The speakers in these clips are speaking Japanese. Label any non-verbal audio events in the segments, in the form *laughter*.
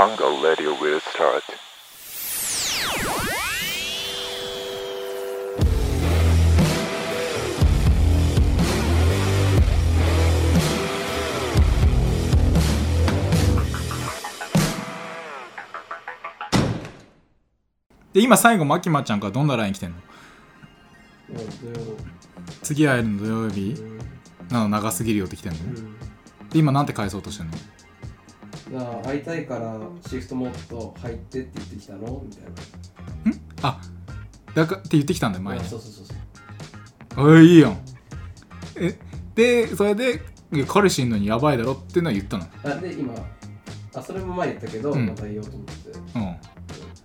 Hunger Radio will start. で今最後マキマちゃんからどんな LINE 来てんの？次会えるの土曜日？なの長すぎるよって来てんの？で今なんて返そうとしてんの？うんなあ会いたいからシフトモード入ってって言ってきたの？みたいな。あだかって言ってきたんだよ前に。あそうそうそうそう。おいいいやん。えでそれで彼氏いんのにやばいだろっていうのは言ったの？あで今あそれも前言ったけど、うん。また言おうと思って。うん。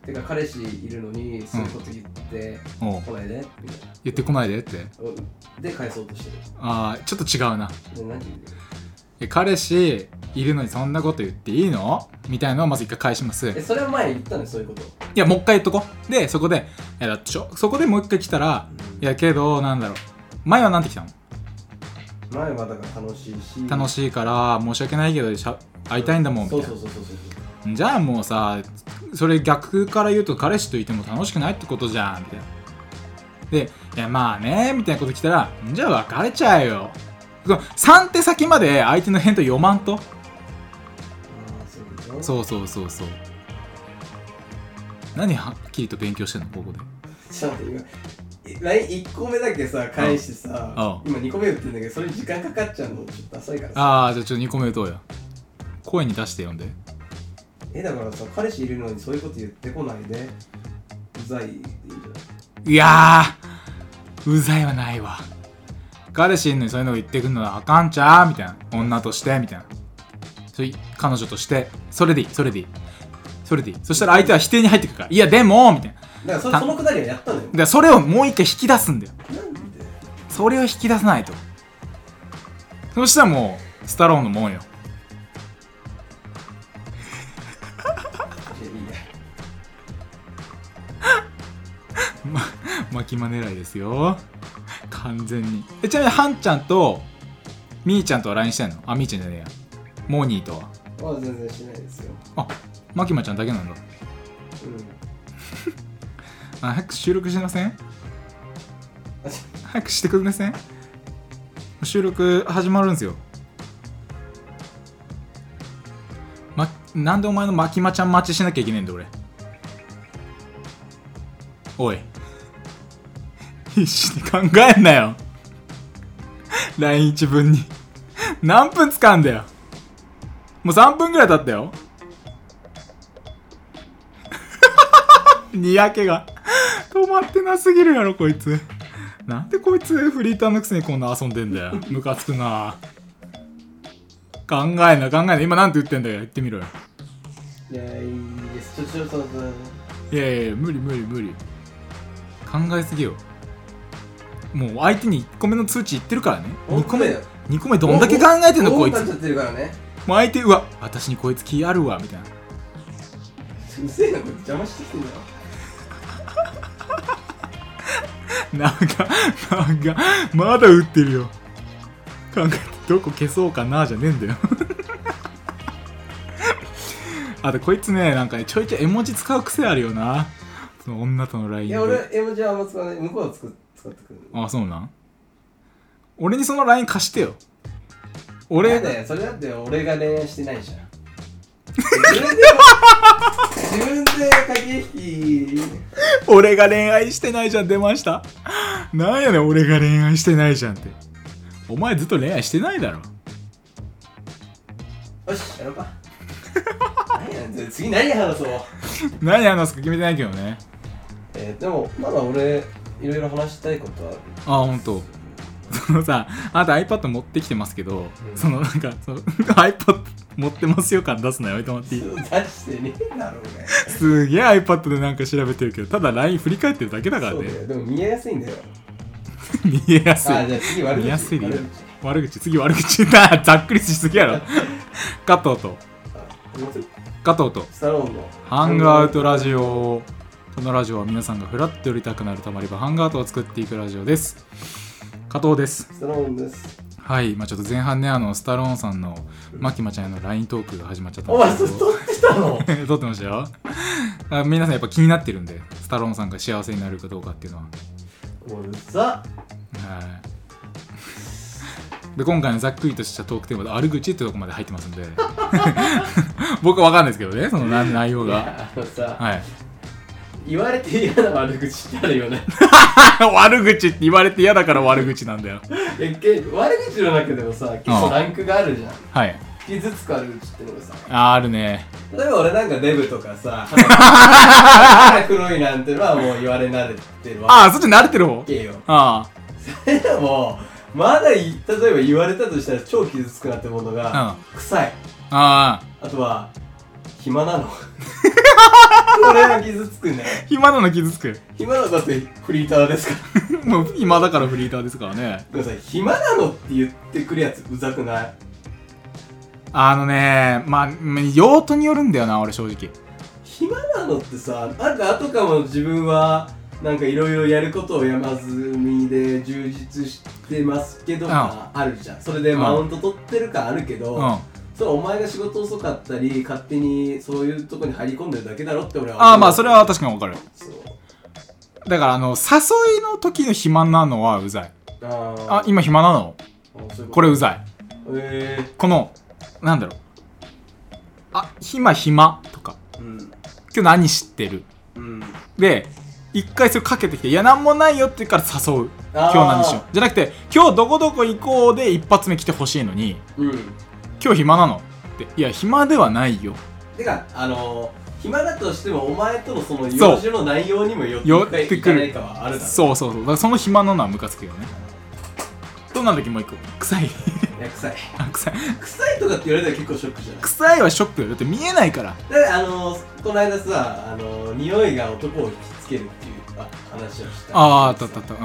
てか彼氏いるのにそういうこと言って、来ないでみたいな。言ってこないでって。うん。で返そうとしてる。ああちょっと違うな。で何言う？え彼氏いるのにそんなこと言っていいの？みたいなのをまず一回返します。えそれは前言ったのそういうこと。いやもう一回言っとこう。でそこでいやだってちょそこでもう一回来たらいやけどなんだろう。前はなんて来たの？前はだから楽しいし。楽しいから申し訳ないけどしゃ会いたいんだもんみたいな。そうそうそうそうそうじゃあもうさそれ逆から言うと彼氏といても楽しくないってことじゃんみたいな。でいやまあねみたいなこと来たらじゃあ別れちゃえよ。その3手先まで相手の返答読まんと？ああそうそうそうそう。何はっきりと勉強してんの？ここで。ちょっと待って今 LINE1 個目だけさ返してさうん。今2個目打ってんだけどそれ時間かかっちゃうの？ちょっと浅いから。さああじゃあちょっと2個目打とうよ声に出して読んで。えだからさ彼氏いるのにそういうこと言ってこないで。うざいでいいんじゃないいやーうざいはないわ。彼氏いんのにそういうの言ってくんのはあかんちゃーみたいな。女としてみたいなそういう彼女としてそれでいいそれでいい。それでいい。そしたら相手は否定に入ってくるから。いやでもみたいな。ただからそそのくだりはやったのよ。でそれをもう一回引き出すんだよ。なんで？それを引き出さないと。そしたらもうスタローンのもんよ。いやいいや。*laughs* 巻き間狙いですよ。完全に。えちなみにハンちゃんとみーちゃんとは LINE してんの？あみーちゃんじゃねえやモーニーとは？まあ全然しないですよ。あマキマちゃんだけなんだ。うん。*laughs* あ早く収録しません？あち早くしてくれません？収録始まるんですよ。ま、なんでお前のマキマちゃん待ちしなきゃいけねえんだ俺？おい。*laughs* 必死に考えんなよ。LINE 一文に。何分使うんだよもう3分ぐらい経ったよ。*laughs* にやけが。止まってなすぎるやろこいつ。なんでこいつフリーターのくせにこんな遊んでんだよ。ムカつくな。考えな考えな。今なんて言ってんだよ。言ってみろよ。いやいいです。ちょちょちょいやいや無理無理無理。考えすぎよ。もう相手に1個目の通知言ってるからね。2個目だよ。2個目どんだけ考えてんのこいつ。ちゃってるからねもう相手うわ私にこいつ気あるわみたいな。うせえなこいつ邪魔してきてんだよ *laughs* なんかなんかまだ打ってるよ。考えてどこ消そうかなじゃねえんだよ。*laughs* あとこいつねなんかねちょいちょい絵文字使う癖あるよな。その女との LINE で。いや俺絵文字はあんま使わない。向こうは使使ってくる。あそうなん？俺にその LINE 貸してよ俺俺だよそれだって俺が恋愛してないじゃん。*laughs* 自分で自分で駆け引き。俺が恋愛してないじゃん出ました。なんやねん俺が恋愛してないじゃんって。お前ずっと恋愛してないだろ。よしやろうか。何や次何話そう。何話すか決めてないけどね。えー、でもまだ俺いろいろ話したいことある。あ本当。そのさあなた iPad 持ってきてますけど、うん。そのなんかその iPad 持ってますよ感出すのやめてもらっていい出してねえだろうがすげえ iPad でなんか調べてるけどただ LINE 振り返ってるだけだからね。でも見えやすいんだよ。*laughs* 見えやすい。あじゃあ次悪口。見やすいで。いいよ悪口。悪口。次悪口。*laughs* だざっくりしすぎやろ。*laughs* 加藤と。加藤と。スタローンの。ハンガーアウトラジオ。このラジオは皆さんがフラッと寄りたくなるたまり場ハンガーアウトを作っていくラジオです加藤です。スタローンです。はい、まあちょっと前半ね、あの、スタローンさんの、マキマちゃんへの LINE トークが始まっちゃったんお前です撮ってたの？*laughs* 撮ってましたよ。あ皆さんやっぱ気になってるんでスタローンさんが幸せになるかどうかっていうのは。もううざはい。で今回のざっくりとしたトークテーマで悪口ってとこまで入ってますんで。*laughs* 僕は分かんないですけどねその内内容が。いやあのさ、はい言われて嫌な悪口ってあるよね。*laughs* 悪口って言われて嫌だから悪口なんだよ。いやけ悪口の中でもさ結構ランクがあるじゃん。はい。傷つく悪口ってのがさ。ああるね。例えば俺なんかデブとかさ *laughs* 肌黒いなんてのはもう言われ慣れてるわ。ああそっち慣れてる方？けよ。あでもまだい例えば言われたとしたら超傷つくなってものが、臭い。ああああとは暇なの。こ *laughs* れは傷つくね。暇なの傷つく？暇なのだってフリーターですか。ら *laughs* もう暇だからフリーターですからね。でもさ暇なのって言ってくるやつうざくない？あのねまあ用途によるんだよな俺正直。暇なのってさなんか後かも自分はなんかいろいろやることを山積みで充実してますけどかあるじゃん。それでマウント取ってる感あるけど、うんそれお前が仕事遅かったり勝手にそういうとこに入り込んでるだけだろって俺は思う。ああまあそれは確かに分かる。そう。だからあの誘いの時の暇なのはうざい。あー。あ今暇なの？これうざい。えこのなんだろう。あ暇暇とか。えうん。今日何知ってる？うん。で一回それかけてきていや何もないよって言うから誘う。今日何しよう。じゃなくて今日どこどこ行こうで一発目来てほしいのにうん今日暇なの？って。いや暇ではないよ。てかあのー、暇だとしてもお前とのその用事の内容にもよって寄ってくる。そうそうそう。だからその暇なのはムカつくよね。どうなんだっけもう一個。臭い。いや臭い。*laughs* あ臭い。臭いとかって言われたら結構ショックじゃない？臭いはショックよ。だって見えないから。であのー、この間さあのー、匂いが男を引きつけるっていうあ話をした。あああったあったあった。うん。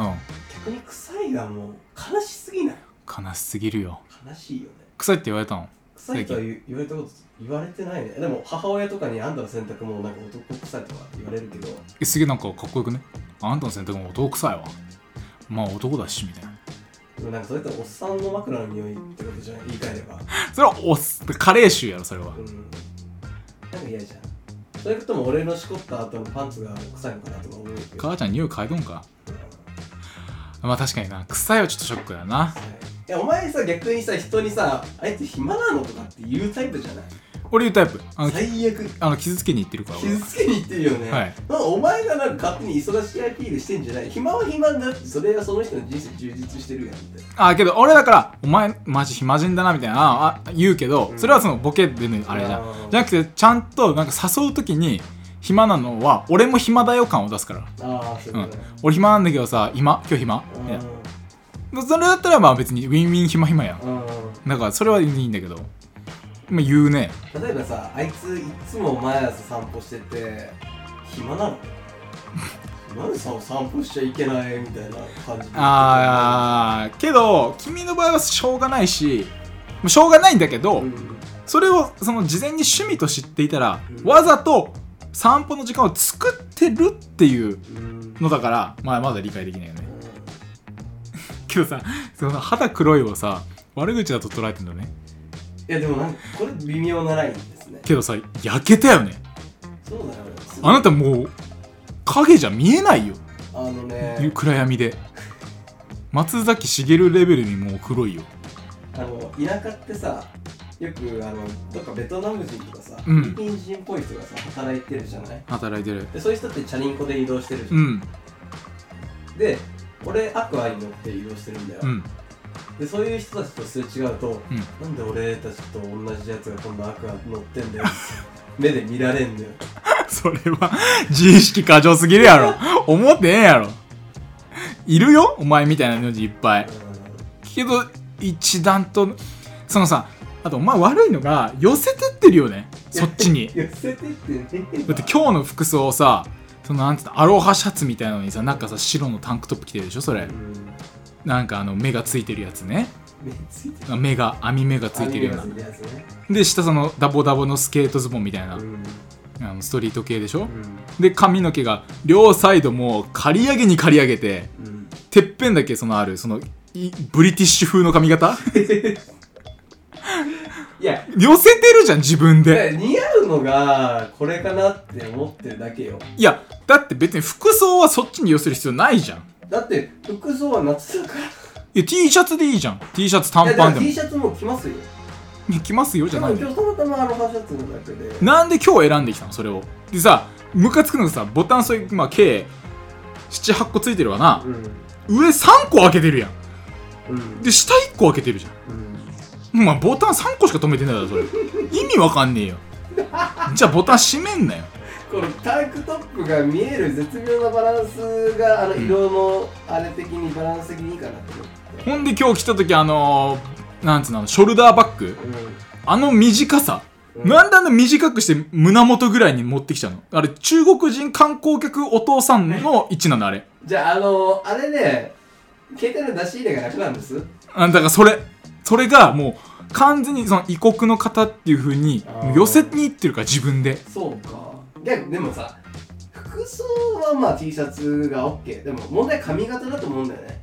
逆に臭いがもう悲しすぎない？悲しすぎるよ。悲しいよね臭いって言われたの？臭いとは言言われたこと言われてないね。でも母親とかにあんたの洗濯もなんか男臭いとか言われるけど。えすげえなんかかっこよくね？あんたの洗濯も男臭いわ。まあ男だしみたいな。でもなんかそれっておっさんの枕の匂いってことじゃない言い換えれば。*laughs* それはおす加齢臭やろそれは。うん。なんか嫌じゃん。それとも俺のしこった後のパンツが臭いのかなとか思うけど。母ちゃん匂い嗅いどんか？まあ確かにな。臭いはちょっとショックだな。いやお前さ逆にさ人にさあいつ暇なのとかって言うタイプじゃない？俺言うタイプ。あの最悪。あの傷つけに行ってるから俺傷つけに行ってるよね、はい。なんかお前がなんか勝手に忙しいアピールしてんじゃない？暇は暇だってそれがその人の人生充実してるやんって。あけど俺だからお前マジ暇人だなみたいなああ言うけど、うん。それはそのボケでのあれじゃん。じゃなくてちゃんとなんか誘う時に暇なのは俺も暇だよ感を出すから。ああそういうことね、俺暇なんだけどさ今今日暇？それだったらまあ別にウィンウィン暇暇やん。うん。だからそれはいいんだけど。まあ言うね。例えばさあいついつも毎朝散歩してて暇なの？なんでさ散歩しちゃいけないみたいな感じであーけど君の場合はしょうがないしもうしょうがないんだけど、うん。それをその事前に趣味と知っていたら、うん。わざと散歩の時間を作ってるっていううん。のだから、まあ、まだ理解できないよねけどさその肌黒いをさ悪口だと捉えてんだね。いやでもなんかこれ微妙なラインですね。けどさ焼けたよね。そうだよあなたもう影じゃ見えないよ。あのね。暗闇で。松崎しげるレベルにもう黒いよ。あの田舎ってさよくあのどっかベトナム人とかさ、うん。フィリピン人っぽい人がさ働いてるじゃない？働いてる。でそういう人ってチャリンコで移動してるじゃ、うんん。で俺アクアに乗って移動してるんだよ、うん。でそういう人たちとすれ違うと、うん。なんで俺たちと同じやつが今度アクア乗ってんだよ *laughs* 目で見られんだよ。*laughs* それは自意識過剰すぎるやろ。思ってええやろ。いるよ？お前みたいな名字いっぱい。けど一段とそのさあとお前悪いのが寄せてってるよね。そっちに。*laughs* 寄せてってね。だって今日の服装さそのなんていうのアロハシャツみたいなのにさなんかさ白のタンクトップ着てるでしょそれ。うん。なんかあの目がついてるやつね。目が網目がついてるような。ね。で下そのダボダボのスケートズボンみたいな、うん。あのストリート系でしょ、うん。で髪の毛が両サイドもう刈り上げに刈り上げてうん。てっぺんだけそのあるそのいブリティッシュ風の髪型？*laughs* いや。寄せてるじゃん自分で。似合うのがこれかなって思ってるだけよ。いやだって別に服装はそっちに寄せる必要ないじゃん。だって服装は夏だから。いや T シャツでいいじゃん。T シャツ短パンでも。T シャツも着ますよ。着ますよじゃない今日たまたまあのシャツのだけで。なんで今日選んできたのそれを。でさムカつくのがさボタンそれまあ計78個ついてるわな。うん。上3個開けてるやん。うん。で下1個開けてるじゃうんんまあボタン3個しか止めてないだろそれ。意味わかんねえよ。じゃあボタン閉めんなよ。このタンクトップが見える絶妙なバランスがあのん色のあれ的にバランス的にいいかなと思って。ほんで今日来た時あのー、なんつうのショルダーバッグあの短さ、うん。なんであんな短くして胸元ぐらいに持ってきちゃうの？あれ中国人観光客お父さんの位置なのあれ。じゃああのあれね携帯の出し入れが楽なんです。あだからそれそれがもう完全にその異国の方っていう風にあー。もう寄せに行ってるから自分で。そうか。いやでもさ服装はまあ T シャツが OK でも問題髪型だと思うんだよね。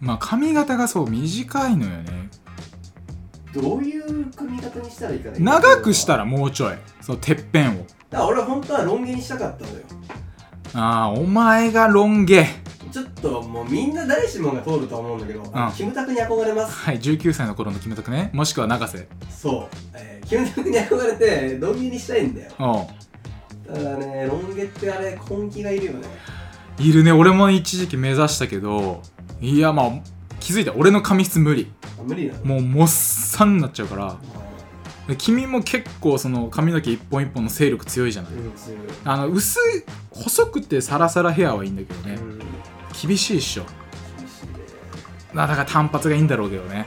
まあ髪型がそう短いのよね。どういう髪型にしたらいいかな長くしたららもうちょい。そのてっぺんを。だから俺は本当はロン毛にしたかったのよ。ああお前がロン毛ともうみんな誰しもが通ると思うんだけど、キムタクに憧れます。はい19歳の頃のキムタクね。もしくは永瀬。そう、えー、キムタクに憧れてロン毛にしたいんだよ。おう。ただねロン毛ってあれ根気がいるよね。いるね。俺も一時期目指したけどいやまあ気づいた。俺の髪質無理。あ無理なの？もうもっさんになっちゃうから。君も結構その髪の毛一本一本の勢力強いじゃない。ーうん強い。あの薄い細くてサラサラヘアはいいんだけどね。うん厳しいっしょ。だから単発がいいんだろうけどね。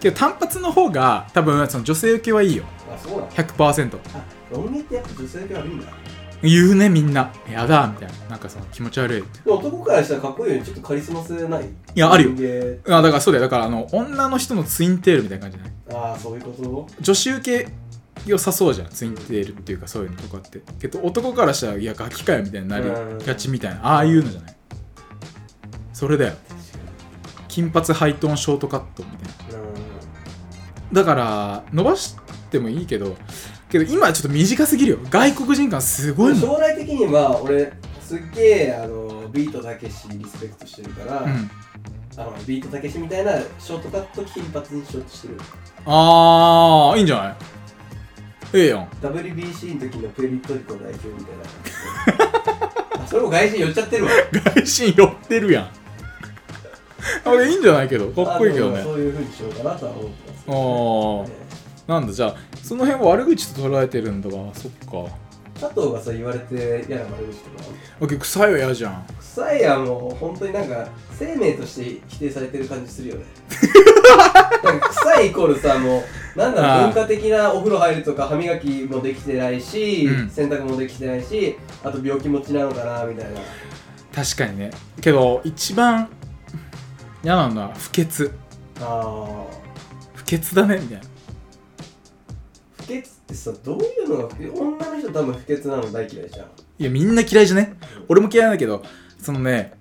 けど単発の方が多分その女性受けはいいよ。あそうなの100%あロン毛ってやっぱ女性受け悪いんだ。言うねみんな。やだみたいな。なんかその気持ち悪い。男からしたらかっこいいよ。ねちょっとカリスマ性ない。いやあるよ。よあだからそうだよ。だからあの女の人のツインテールみたいな感じじゃない？ああそういうこと女子受け良さそうじゃん。ツインテールっていうかそういうのとかって。けど男からしたらいやガキかよみたいになりがちみたいな。ああいうのじゃない？それだよ。金髪ハイトーンショートカットみたいな。だから伸ばしてもいいけどけど今はちょっと短すぎるよ。外国人感すごいもん。将来的には俺すっげえあのビートたけしリスペクトしてるから、うん。あのビートたけしみたいなショートカット金髪にしようとしてる。ああいいんじゃない？ええやん WBC の時のプエルトリコ代表みたいなあそれも外人寄っちゃってるわ外心寄ってるやんあれいいんじゃないけどかっこいいけどね。そういう風にしようかなとは思ってます。けあど、ー。ねなんだじゃあその辺は悪口と捉えてるんだわそっか。佐藤がさ言われて嫌な悪口とかあけど臭いは嫌じゃん。臭いやもう本当になんか生命として否定されてる感じするよね。*laughs* なんか臭いイコールさもうなんだろう文化的なお風呂入るとか歯磨きもできてないし、うん。洗濯もできてないしあと病気持ちなのかなみたいな。確かにね。けど一番嫌なのは不潔。あ不潔だねみたいな。ー不潔ってさどういうのが不潔女の人多分不潔なの大嫌いじゃん。いやみんな嫌いじゃね？俺も嫌いだけどそのね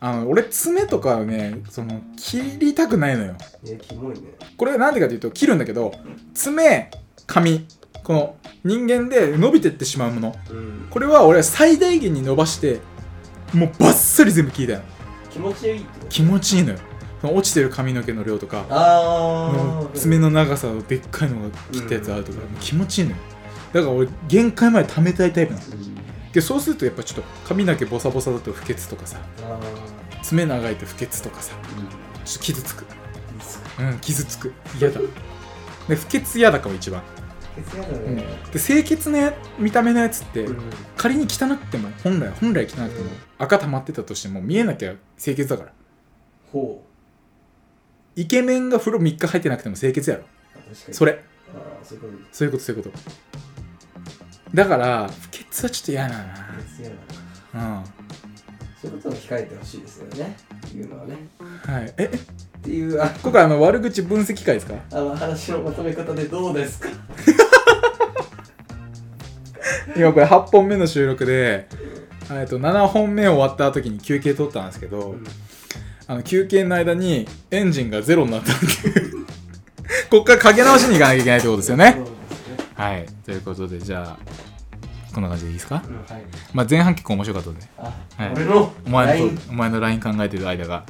あの俺爪とかはねその切りたくないのよ。えキモいね。これなんでかというと切るんだけど爪髪この人間で伸びてってしまうもの。うん。これは俺は最大限に伸ばしてもうバッサリ全部切りたいの気持ちいいってこと？気持ちいいのよ。落ちてる髪の毛の量とかあのあ爪の長さのでっかいのが切ったやつあるとか、もう気持ちいいのよ。だから俺限界まで溜めたいタイプなのうん。でそうするとやっぱちょっと髪の毛ボサボサだと不潔とかさあ爪長いと不潔とかさーうん。ちょっと傷つく。うん傷つく。嫌だ。で不潔嫌だかも一番、で清潔なや見た目のやつって、うん。仮に汚くても本来本来汚くても赤溜まってたとしても見えなきゃ清潔だから。ほイケメンが風呂3日入ってなくても清潔やろ。うあ確かに。それ。そういうこと。そういうことだから不潔はちょっと嫌だ不潔やだな。うん。そういうことを控えてほしいですよね。言うのはね。はい。ええ？っていうあ今回あの悪口分析会ですか？あの話のまとめ方でどうですか？*laughs* 今これ8本目の収録でえっと7本目終わった時に休憩取ったんですけど、あの休憩の間にエンジンがゼロになったっていう。*laughs* こっからかけ直しに行かなきゃいけないってことですよね。ねはい。ということでじゃあこんな感じでいいですか、うんはい。まあ、前半結構面白かったので。あ、はい。俺のお前のお前の LINE 考えてる間が。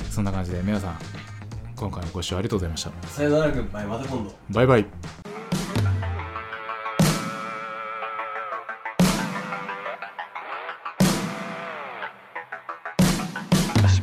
うん。そんな感じで皆さん今回もご視聴ありがとうございました。さよならバイ。また今度。バイ